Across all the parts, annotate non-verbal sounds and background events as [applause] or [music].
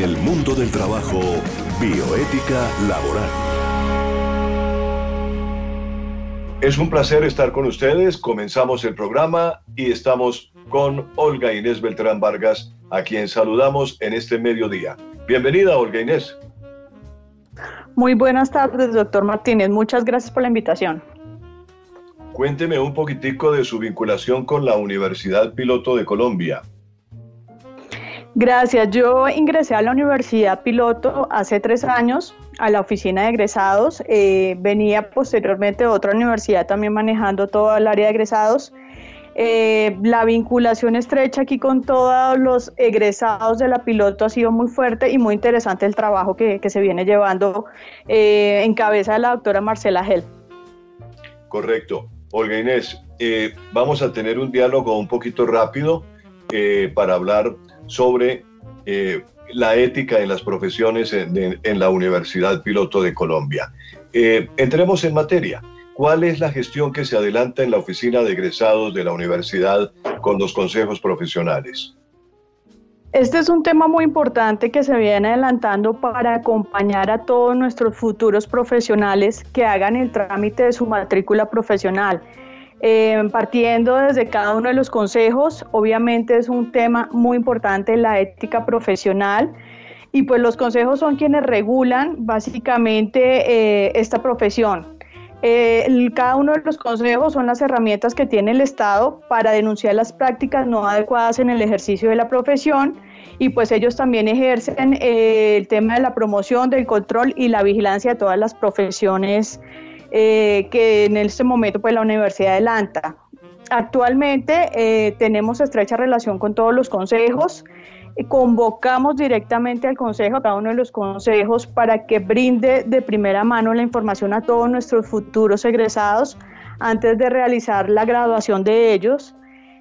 En el mundo del trabajo, bioética laboral. Es un placer estar con ustedes. Comenzamos el programa y estamos con Olga Inés Beltrán Vargas, a quien saludamos en este mediodía. Bienvenida, Olga Inés. Muy buenas tardes, doctor Martínez. Muchas gracias por la invitación. Cuénteme un poquitico de su vinculación con la Universidad Piloto de Colombia. Gracias. Yo ingresé a la Universidad Piloto hace tres años a la oficina de egresados. Eh, venía posteriormente de otra universidad también manejando todo el área de egresados. Eh, la vinculación estrecha aquí con todos los egresados de la piloto ha sido muy fuerte y muy interesante el trabajo que, se viene llevando eh, en cabeza de la doctora Marcela Gel. Correcto. Olga Inés, eh, vamos a tener un diálogo un poquito rápido para hablar sobre eh, la ética en las profesiones en, en, la Universidad Piloto de Colombia. entremos en materia. ¿Cuál es la gestión que se adelanta en la oficina de egresados de la universidad con los consejos profesionales? Este es un tema muy importante que se viene adelantando para acompañar a todos nuestros futuros profesionales que hagan el trámite de su matrícula profesional. Eh, partiendo desde cada uno de los consejos, obviamente es un tema muy importante la ética profesional y pues los consejos son quienes regulan básicamente eh, esta profesión. Eh, cada uno de los consejos son las herramientas que tiene el Estado para denunciar las prácticas no adecuadas en el ejercicio de la profesión y pues ellos también ejercen el tema de la promoción, del control y la vigilancia de todas las profesiones eh, que en este momento pues la universidad adelanta. Actualmente tenemos estrecha relación con todos los consejos convocamos directamente al consejo, a cada uno de los consejos, para que brinde de primera mano la información a todos nuestros futuros egresados antes de realizar la graduación de ellos.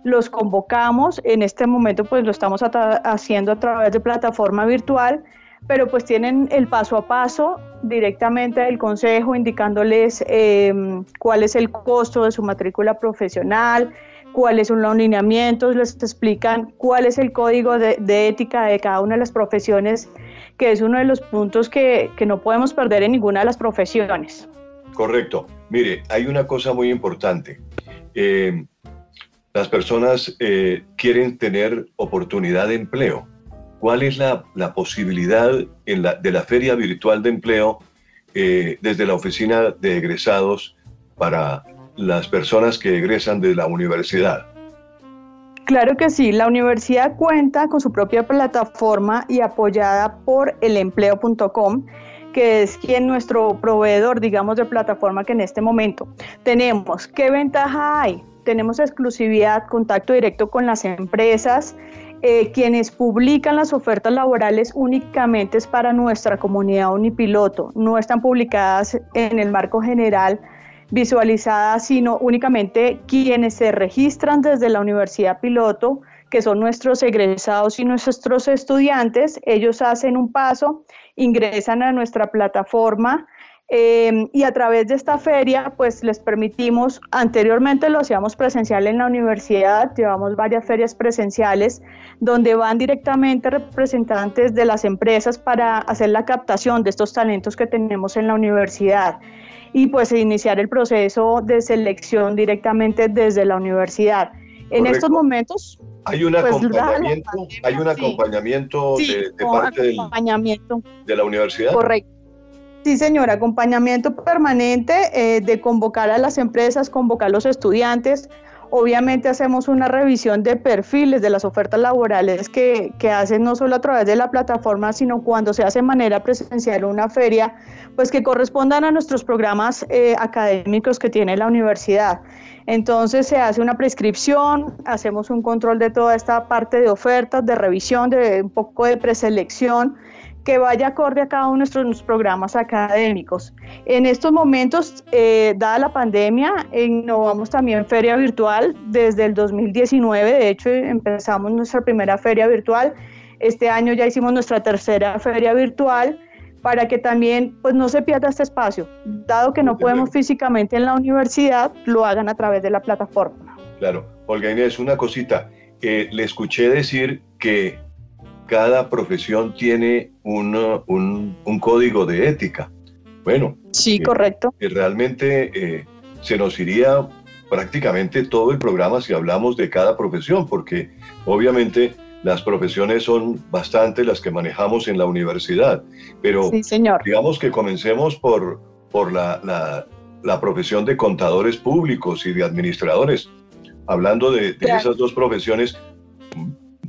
Los convocamos, en este momento pues lo estamos haciendo a través de plataforma virtual, pero pues tienen el paso a paso directamente del consejo indicándoles eh, cuál es el costo de su matrícula profesional, cuáles son los lineamientos, les explican cuál es el código de, ética de cada una de las profesiones, que es uno de los puntos que, no podemos perder en ninguna de las profesiones. Correcto. Mire, hay una cosa muy importante. Eh, las personas eh, quieren tener oportunidad de empleo. ¿Cuál es la, posibilidad de la feria virtual de empleo eh, desde la oficina de egresados para las personas que egresan de la universidad? Claro que sí, la universidad cuenta con su propia plataforma y apoyada por elempleo.com que es quien nuestro proveedor, digamos, de plataforma que en este momento tenemos. ¿Qué ventaja hay? Tenemos exclusividad, contacto directo con las empresas, eh, quienes publican las ofertas laborales únicamente es para nuestra comunidad unipiloto, no están publicadas en el marco general visualizada, sino únicamente quienes se registran desde la Universidad Piloto, que son nuestros egresados y nuestros estudiantes. Ellos hacen un paso, ingresan a nuestra plataforma eh, y a través de esta feria, pues les permitimos, anteriormente lo hacíamos presencial en la universidad, llevamos varias ferias presenciales donde van directamente representantes de las empresas para hacer la captación de estos talentos que tenemos en la universidad y pues iniciar el proceso de selección directamente desde la universidad. En estos momentos... Hay un pues, acompañamiento, hay un acompañamiento de, parte de la universidad. Correcto. Sí, señora, acompañamiento permanente eh, de convocar a las empresas, convocar a los estudiantes, Obviamente hacemos una revisión de perfiles de las ofertas laborales que, que, hacen no solo a través de la plataforma, sino cuando se hace de manera presencial una feria, pues que correspondan a nuestros programas eh, académicos que tiene la universidad. Entonces se hace una prescripción, hacemos un control de toda esta parte de ofertas, de revisión, de un poco de preselección que vaya acorde a cada uno de nuestros programas académicos. En estos momentos, eh, dada la pandemia, innovamos también feria virtual desde el 2019, de hecho empezamos nuestra primera feria virtual, este año ya hicimos nuestra tercera feria virtual para que también pues no se pierda este espacio, dado que no podemos físicamente en la universidad, lo hagan a través de la plataforma. Claro, Olga Inés, una cosita, eh, le escuché decir que cada profesión tiene un, un, código de ética. Bueno. Sí, eh, correcto. realmente eh, se nos iría prácticamente todo el programa si hablamos de cada profesión, porque obviamente las profesiones son bastante las que manejamos en la universidad. Pero digamos que comencemos por, por la, la, profesión de contadores públicos y de administradores. Hablando de, esas dos profesiones,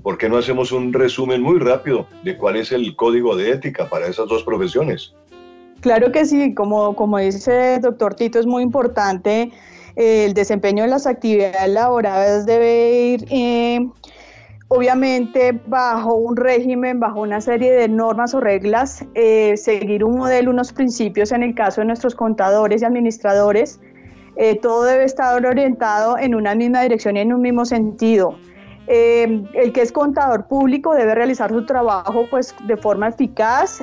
¿por qué no hacemos un resumen muy rápido de cuál es el código de ética para esas dos profesiones? Claro que sí, como, como dice el doctor Tito, es muy importante eh, el desempeño de las actividades laborales debe ir eh, obviamente bajo un régimen, bajo una serie de normas o reglas, eh, seguir un modelo, unos principios en el caso de nuestros contadores y administradores. todo debe estar orientado en una misma dirección y en un mismo sentido. El que es contador público debe realizar su trabajo pues, de forma eficaz,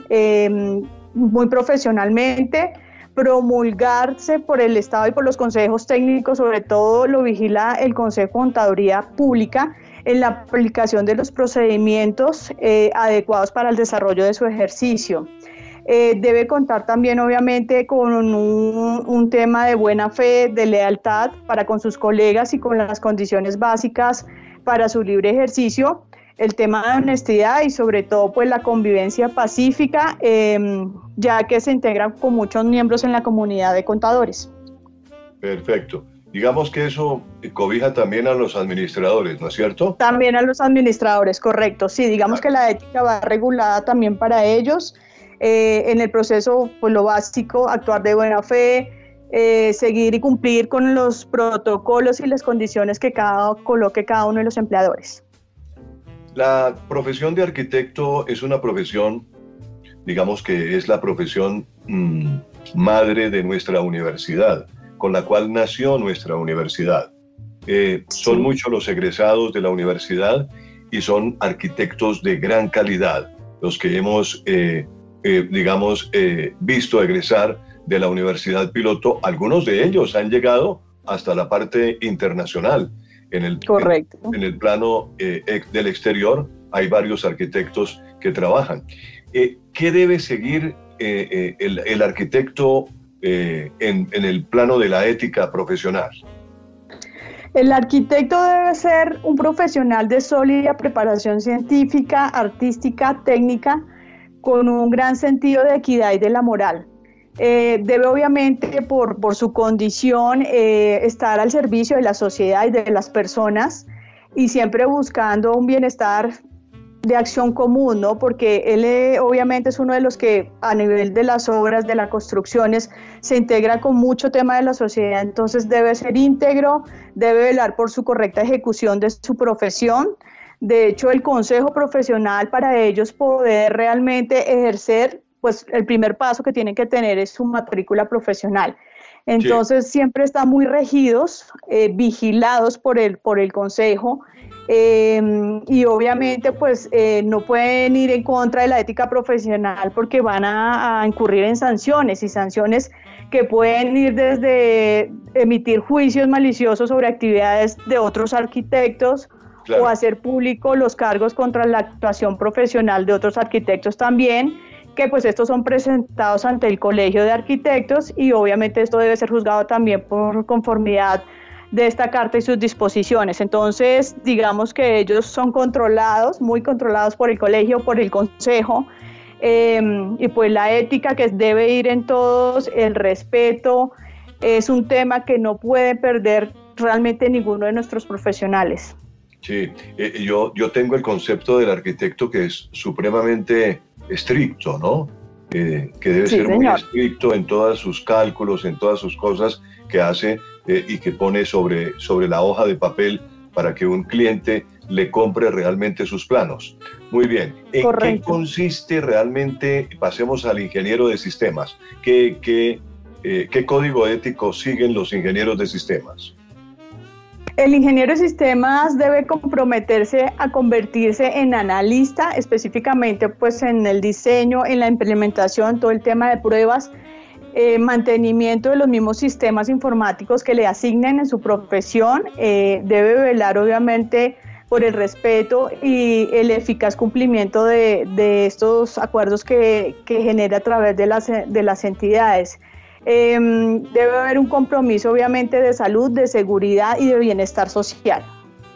muy profesionalmente, promulgarse por el Estado y por los consejos técnicos, sobre todo lo vigila el Consejo de Contaduría Pública en la aplicación de los procedimientos eh, adecuados para el desarrollo de su ejercicio. Eh, debe contar también obviamente con un, un, tema de buena fe, de lealtad para con sus colegas y con las condiciones básicas para su libre ejercicio el tema de honestidad y sobre todo pues la convivencia pacífica, em, ya que se integran con muchos miembros en la comunidad de contadores. Perfecto. Digamos que eso cobija también a los administradores, ¿no es cierto? También a los administradores, correcto. Sí, digamos que la ética va regulada también para ellos. Eh, en el proceso, pues lo básico, actuar de buena fe, eh, seguir y cumplir con los protocolos y las condiciones que cada, coloque cada uno de los empleadores. La profesión de arquitecto es una profesión, digamos que es la profesión mm, madre de nuestra universidad, con la cual nació nuestra universidad. Eh, son muchos los egresados de la universidad y son arquitectos de gran calidad, los que hemos, eh, eh, digamos, visto egresar de la Universidad Piloto. Algunos de ellos han llegado hasta la parte internacional en el, Correcto. En, el plano eh, del exterior hay varios arquitectos que trabajan. Eh, ¿Qué debe seguir eh, el, arquitecto en, en el plano de la ética profesional? El arquitecto debe ser un profesional de sólida preparación científica, artística, técnica, con un gran sentido de equidad y de la moral. Eh, debe obviamente por, su condición eh, estar al servicio de la sociedad y de las personas y siempre buscando un bienestar de acción común, ¿no? Porque él eh, obviamente es uno de los que a nivel de las obras, de las construcciones, se integra con mucho tema de la sociedad, entonces debe ser íntegro, debe velar por su correcta ejecución de su profesión. De hecho, el consejo profesional para ellos poder realmente ejercer pues el primer paso que tienen que tener es su matrícula profesional. Entonces siempre están muy regidos, eh, vigilados por el, por el consejo eh, y obviamente pues eh, no pueden ir en contra de la ética profesional porque van a, incurrir en sanciones y sanciones que pueden ir desde emitir juicios maliciosos sobre actividades de otros arquitectos o hacer público los cargos contra la actuación profesional de otros arquitectos también que pues estos son presentados ante el Colegio de Arquitectos y obviamente esto debe ser juzgado también por conformidad de esta carta y sus disposiciones. Entonces, digamos que ellos son controlados, muy controlados por el colegio, por el consejo, em, y pues la ética que debe ir en todos, el respeto, es un tema que no puede perder realmente ninguno de nuestros profesionales. Sí, eh, yo, yo tengo el concepto del arquitecto que es supremamente estricto, ¿no? que debe ser muy estricto en todos sus cálculos, en todas sus cosas que hace eh, y que pone sobre, sobre la hoja de papel para que un cliente le compre realmente sus planos. Muy bien. ¿En qué consiste realmente, pasemos al ingeniero de sistemas, qué, qué, eh, qué código ético siguen los ingenieros de sistemas? El ingeniero de sistemas debe comprometerse a convertirse en analista, específicamente pues en el diseño, en la implementación, todo el tema de pruebas, eh, mantenimiento de los mismos sistemas informáticos que le asignen en su profesión. Eh, debe velar obviamente por el respeto y el eficaz cumplimiento de, estos acuerdos que, genera a través de las, de las entidades. Em, debe haber un compromiso obviamente de salud, de seguridad y de bienestar social.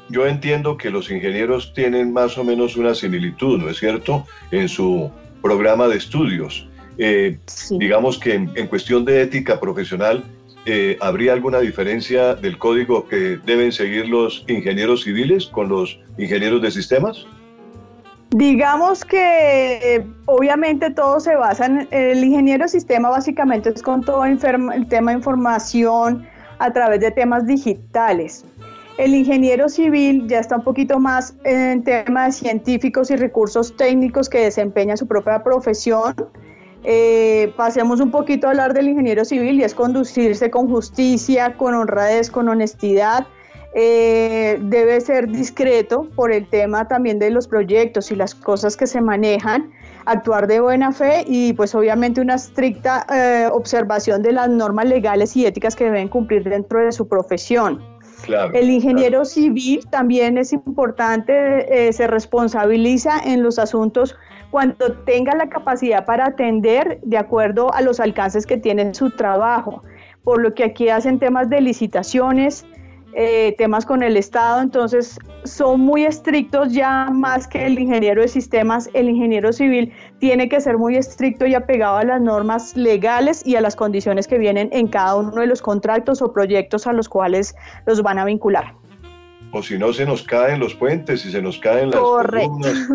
Yo entiendo que los ingenieros tienen más o menos una similitud, ¿no es cierto?, en su programa de estudios. Eh, digamos que en, cuestión de ética profesional, eh, ¿habría alguna diferencia del código que deben seguir los ingenieros civiles con los ingenieros de sistemas? Digamos que obviamente todo se basa en el ingeniero sistema básicamente es con todo el tema de información a través de temas digitales. El ingeniero civil ya está un poquito más en temas científicos y recursos técnicos que desempeña su propia profesión eh, pasemos un poquito a hablar del ingeniero civil y es conducirse con justicia, con honradez, con honestidad. Eh, debe ser discreto por el tema también de los proyectos y las cosas que se manejan, actuar de buena fe y pues obviamente una estricta eh, observación de las normas legales y éticas que deben cumplir dentro de su profesión. el ingeniero civil también es importante, se responsabiliza en los asuntos cuando tenga la capacidad para atender de acuerdo a los alcances que tiene su trabajo. Por lo que aquí hacen temas de licitaciones, eh, temas con el Estado, entonces son muy estrictos ya más que el ingeniero de sistemas, el ingeniero civil tiene que ser muy estricto y apegado a las normas legales y a las condiciones que vienen en cada uno de los contratos o proyectos a los cuales los van a vincular o si no se nos caen los puentes y se nos caen las columnas.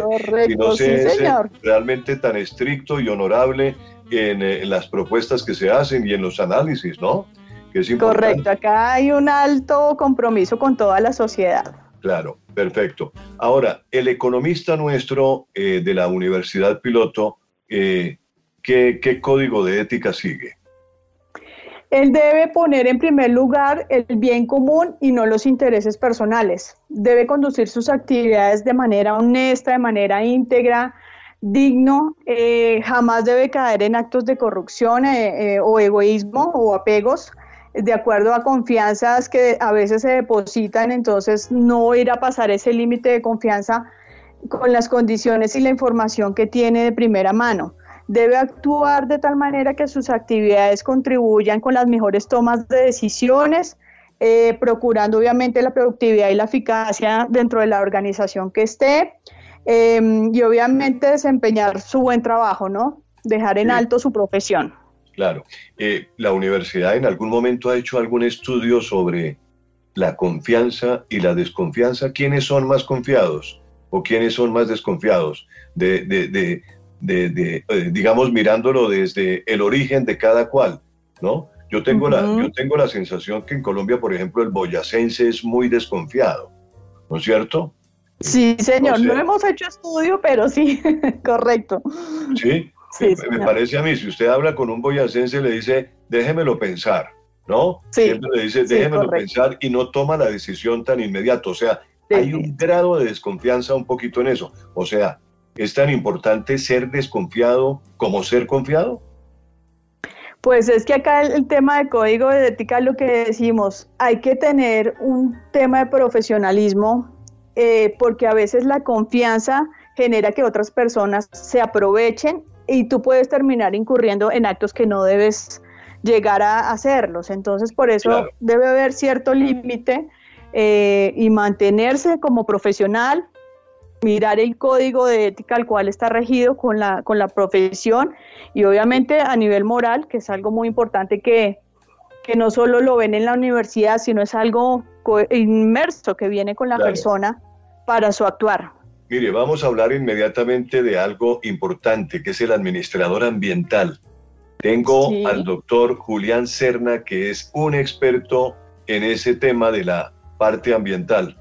Correcto, [laughs] [laughs] si no se es realmente tan estricto y honorable en, eh, en, las propuestas que se hacen y en los análisis, ¿no? Que es Correcto, acá hay un alto compromiso con toda la sociedad. Claro, perfecto. Ahora, el economista nuestro eh, de la Universidad Piloto, eh, ¿qué, ¿qué código de ética sigue? Él debe poner en primer lugar el bien común y no los intereses personales. Debe conducir sus actividades de manera honesta, de manera íntegra, digno. Eh, jamás debe caer en actos de corrupción eh, eh, o egoísmo o apegos de acuerdo a confianzas que a veces se depositan, entonces no ir a pasar ese límite de confianza con las condiciones y la información que tiene de primera mano debe actuar de tal manera que sus actividades contribuyan con las mejores tomas de decisiones, eh, procurando obviamente la productividad y la eficacia dentro de la organización que esté em, y obviamente desempeñar su buen trabajo, ¿no? Dejar en alto su profesión. Claro. Eh, ¿La universidad en algún momento ha hecho algún estudio sobre la confianza y la desconfianza? ¿Quiénes son más confiados o quiénes son más desconfiados de, de, eh, digamos, mirándolo desde el origen de cada cual, ¿no? Yo tengo, la, yo tengo la sensación que en Colombia, por ejemplo, el boyacense es muy desconfiado, ¿no es cierto? Sí, señor, no hemos hecho estudio, pero sí, [laughs] correcto. Sí, me, parece a mí, si usted habla con un boyacense, le dice, déjemelo pensar, ¿no? Sí, Siempre le dice, déjemelo pensar y no toma la decisión tan inmediato. O sea, hay un grado de desconfianza un poquito en eso. O sea, ¿Es tan importante ser desconfiado como ser confiado? Pues es que acá el, tema de código de ética lo que decimos, hay que tener un tema de profesionalismo eh, porque a veces la confianza genera que otras personas se aprovechen y tú puedes terminar incurriendo en actos que no debes llegar a hacerlos. Entonces, por eso debe haber cierto límite eh, y mantenerse como profesional, mirar el código de ética al cual está regido con la, con la profesión y obviamente a nivel moral, que es algo muy importante que, que no solo lo ven en la universidad, sino es algo inmerso que viene con la persona para su actuar. Mire, vamos a hablar inmediatamente de algo importante, que es el administrador ambiental. Tengo al doctor Julián Serna, que es un experto en ese tema de la parte ambiental.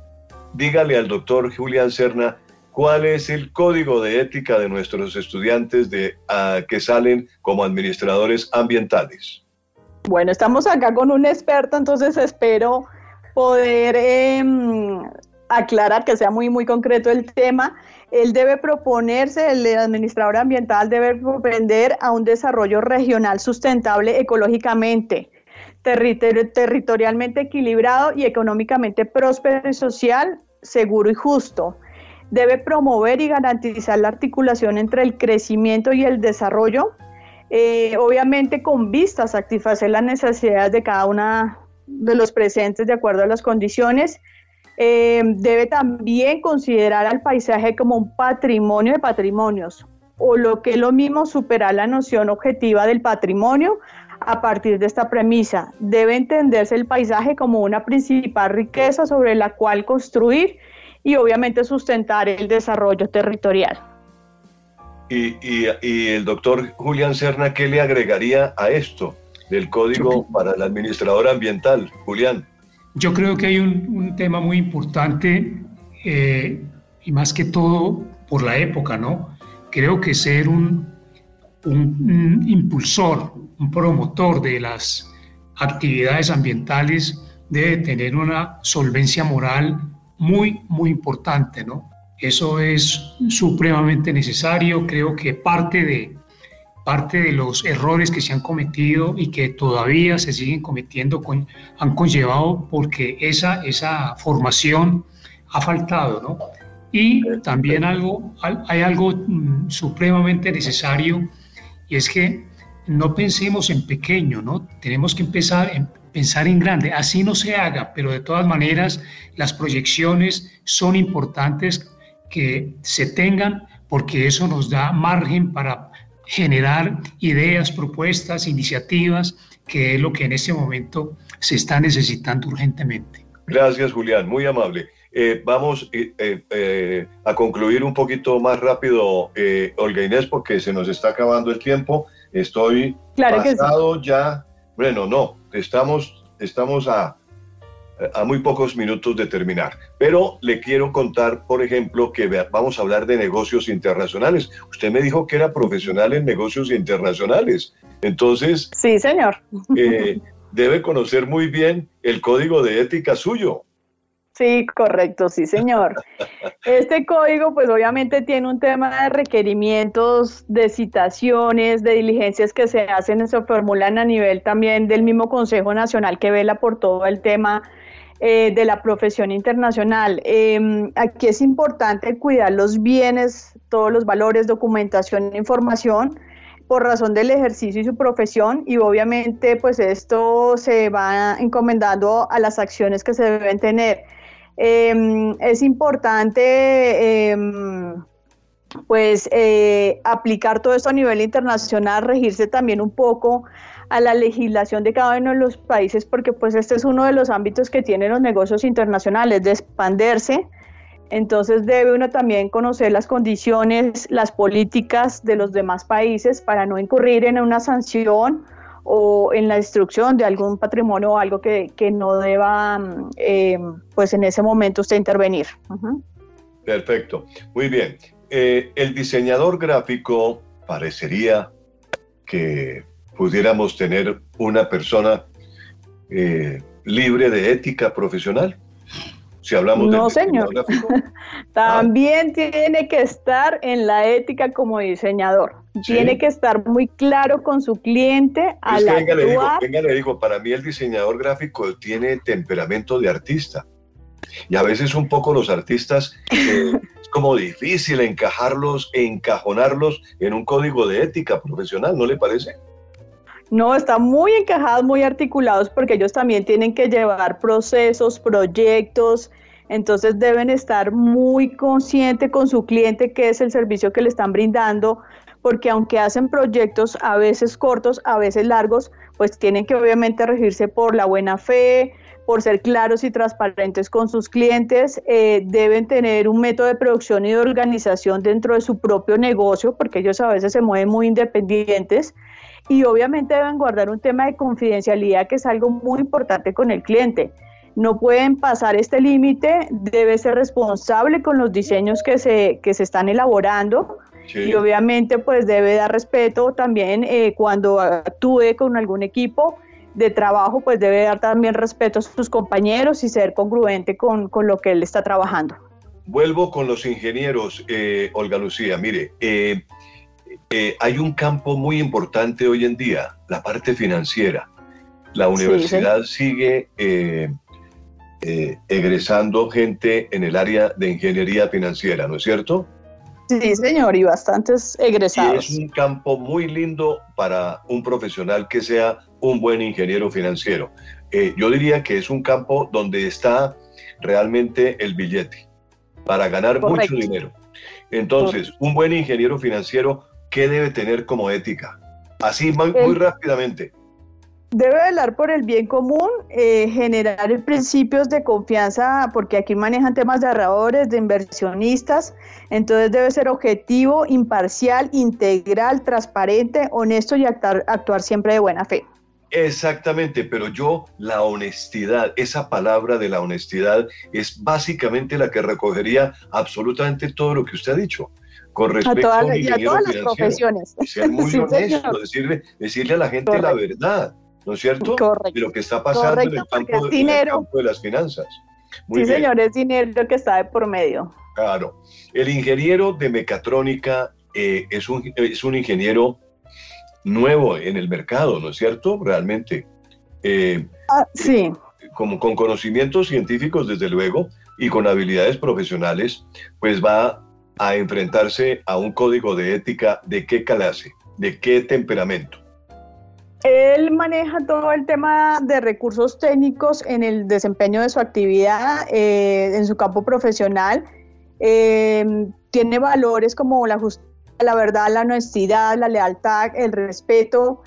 Dígale al doctor Julián Serna cuál es el código de ética de nuestros estudiantes de, ah, que salen como administradores ambientales. Bueno, estamos acá con un experto, entonces espero poder em, aclarar que sea muy, muy concreto el tema. Él debe proponerse, el administrador ambiental debe propender a un desarrollo regional sustentable ecológicamente territorialmente equilibrado y económicamente próspero y social, seguro y justo. Debe promover y garantizar la articulación entre el crecimiento y el desarrollo, eh, obviamente con vistas a satisfacer las necesidades de cada una de los presentes de acuerdo a las condiciones. Eh, debe también considerar al paisaje como un patrimonio de patrimonios, o lo que es lo mismo, superar la noción objetiva del patrimonio a partir de esta premisa. Debe entenderse el paisaje como una principal riqueza sobre la cual construir y obviamente sustentar el desarrollo territorial. Y, y, el doctor Julián Serna, ¿qué le agregaría a esto del código para el administrador ambiental? Julián. Yo creo que hay un, tema muy importante eh, y más que todo por la época, ¿no? Creo que ser un, un, impulsor, un promotor de las actividades ambientales debe tener una solvencia moral muy, muy importante, ¿no? Eso es supremamente necesario. Creo que parte de, parte de los errores que se han cometido y que todavía se siguen cometiendo han conllevado porque esa, esa formación ha faltado, ¿no? Y también algo, hay algo mm, supremamente necesario y es que no pensemos en pequeño, ¿no? Tenemos que empezar en pensar en grande. Así no se haga, pero de todas maneras las proyecciones son importantes que se tengan porque eso nos da margen para generar ideas, propuestas, iniciativas, que es lo que en este momento se está necesitando urgentemente. Gracias, Julián, muy amable. Eh, vamos eh, eh, a concluir un poquito más rápido, Olga Inés, porque se nos está acabando el tiempo. Estoy claro pasado ya, bueno, no, estamos, estamos a, a muy pocos minutos de terminar. Pero le quiero contar, por ejemplo, que vamos a hablar de negocios internacionales. Usted me dijo que era profesional en negocios internacionales. Entonces... Sí, señor. debe conocer muy bien el código de ética suyo. Sí, correcto, sí, señor. Este código, pues obviamente tiene un tema de requerimientos, de citaciones, de diligencias que se hacen, se formulan a nivel también del mismo Consejo Nacional que vela por todo el tema eh, de la profesión internacional. Em, aquí es importante cuidar los bienes, todos los valores, documentación, información por razón del ejercicio y su profesión y obviamente pues esto se va encomendando a las acciones que se deben tener. Em, es importante em, pues eh, aplicar todo esto a nivel internacional, regirse también un poco a la legislación de cada uno de los países, porque pues este es uno de los ámbitos que tienen los negocios internacionales, de expandirse. Entonces debe uno también conocer las condiciones, las políticas de los demás países para no incurrir en una sanción o en la destrucción de algún patrimonio o algo que, no deba, mm, eh, pues en ese momento usted intervenir. Perfecto, muy bien. Eh, el diseñador gráfico parecería que pudiéramos tener una persona eh, libre de ética profesional. Si hablamos no, señor. [laughs] También tiene que estar en la ética como diseñador. Tiene que estar muy claro con su cliente al venga, le digo, venga, le digo, para mí el diseñador gráfico tiene temperamento de artista. Y a veces un poco los artistas eh, [laughs] es como difícil encajarlos, encajonarlos en un código de ética profesional, ¿no le parece? No, están muy encajados, muy articulados, porque ellos también tienen que llevar procesos, proyectos, entonces deben estar muy conscientes con su cliente qué es el servicio que le están brindando, porque aunque hacen proyectos a veces cortos, a veces largos, pues tienen que obviamente regirse por la buena fe, por ser claros y transparentes con sus clientes, eh, deben tener un método de producción y de organización dentro de su propio negocio, porque ellos a veces se mueven muy independientes y obviamente deben guardar un tema de confidencialidad que es algo muy importante con el cliente. No pueden pasar este límite, debe ser responsable con los diseños que se, que se están elaborando y obviamente pues debe dar respeto también eh, cuando actúe con algún equipo de trabajo, pues debe dar también respeto a sus compañeros y ser congruente con, con lo que él está trabajando. Vuelvo con los ingenieros, eh, Olga Lucía. Mire, eh, eh, hay un campo muy importante hoy en día, la parte financiera. la universidad sigue eh, eh, egresando gente en el área de ingeniería financiera, ¿no es cierto? Sí, señor, y bastantes egresados. es un campo muy lindo para un profesional que sea un buen ingeniero financiero. Eh, yo diría que es un campo donde está realmente el billete para ganar mucho dinero. Entonces, un buen ingeniero financiero, ¿qué debe tener como ética? Así, muy, rápidamente. Debe velar por el bien común, eh, generar principios de confianza, porque aquí manejan temas de ahorradores, de inversionistas, entonces debe ser objetivo, imparcial, integral, transparente, honesto y actuar, actuar siempre de buena fe. Exactamente, pero yo la honestidad, esa palabra de la honestidad es básicamente la que recogería absolutamente todo lo que usted ha dicho con respecto a, todas, a todas las profesiones. Ser [laughs] muy honesto, decirle, decirle a la gente la verdad, ¿no es cierto? Correcto. De lo que está pasando en, el campo, de las finanzas. sí, señor, es dinero que está de por medio. Claro. El ingeniero de mecatrónica eh, es, un, es un ingeniero nuevo en el mercado, ¿no es cierto? Realmente. Eh, ah, sí. como con conocimientos científicos, desde luego, y con habilidades profesionales, pues va a enfrentarse a un código de ética de qué clase, de qué temperamento. Él maneja todo el tema de recursos técnicos en el desempeño de su actividad, eh, en su campo profesional. Eh, tiene valores como la justicia la verdad, la honestidad, la lealtad, el respeto.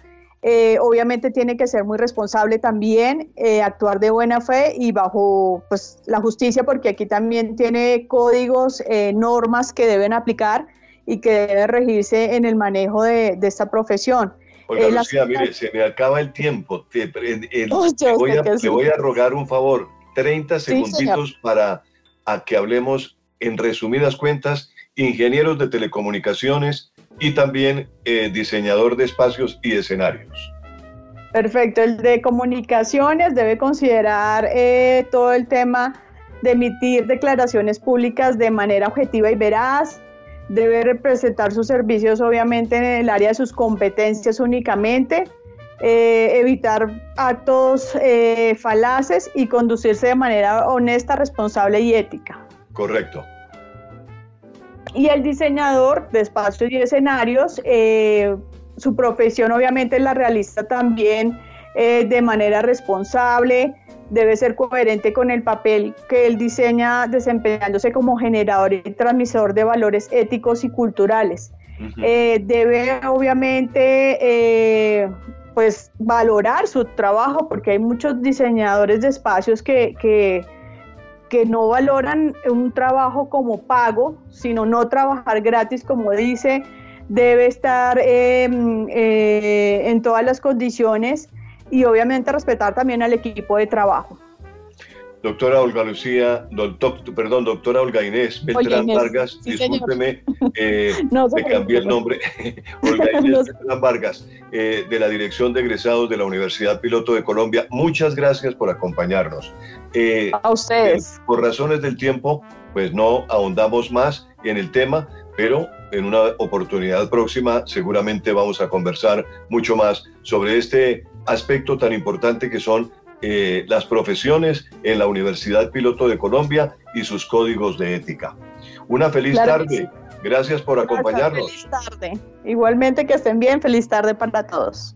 Eh, obviamente tiene que ser muy responsable también, eh, actuar de buena fe y bajo pues, la justicia, porque aquí también tiene códigos, eh, normas que deben aplicar y que deben regirse en el manejo de, esta profesión. Oiga, Lucía, mire, se me acaba el tiempo. Te, voy a, voy a rogar un favor, 30 segunditos para a que hablemos en resumidas cuentas ingenieros de telecomunicaciones y también eh, diseñador de espacios y escenarios. Perfecto, el de comunicaciones debe considerar eh, todo el tema de emitir declaraciones públicas de manera objetiva y veraz, debe representar sus servicios obviamente en el área de sus competencias únicamente, eh, evitar actos falaces y conducirse de manera honesta, responsable y ética. Correcto. Y el diseñador de espacios y escenarios, eh, su profesión obviamente la realiza también eh, de manera responsable, debe ser coherente con el papel que él diseña desempeñándose como generador y transmisor de valores éticos y culturales. Eh, debe obviamente pues valorar su trabajo porque hay muchos diseñadores de espacios que, que que no valoran un trabajo como pago, sino no trabajar gratis, como dice, debe estar em, eh, en todas las condiciones y obviamente respetar también al equipo de trabajo. Doctora Olga Lucía, doctor, perdón, doctora Olga Inés Beltrán Vargas, discúlpeme, eh, [laughs] me cambié el nombre, [laughs] Olga Inés [laughs] Beltrán Vargas, eh, de la Dirección de Egresados de la Universidad Piloto de Colombia, muchas gracias por acompañarnos. Eh, A ustedes. por razones del tiempo, pues no ahondamos más en el tema, pero en una oportunidad próxima seguramente vamos a conversar mucho más sobre este aspecto tan importante que son eh, las profesiones en la Universidad Piloto de Colombia y sus códigos de ética. Una feliz tarde. Gracias por acompañarnos. Feliz tarde. Igualmente que estén bien. Feliz tarde para todos.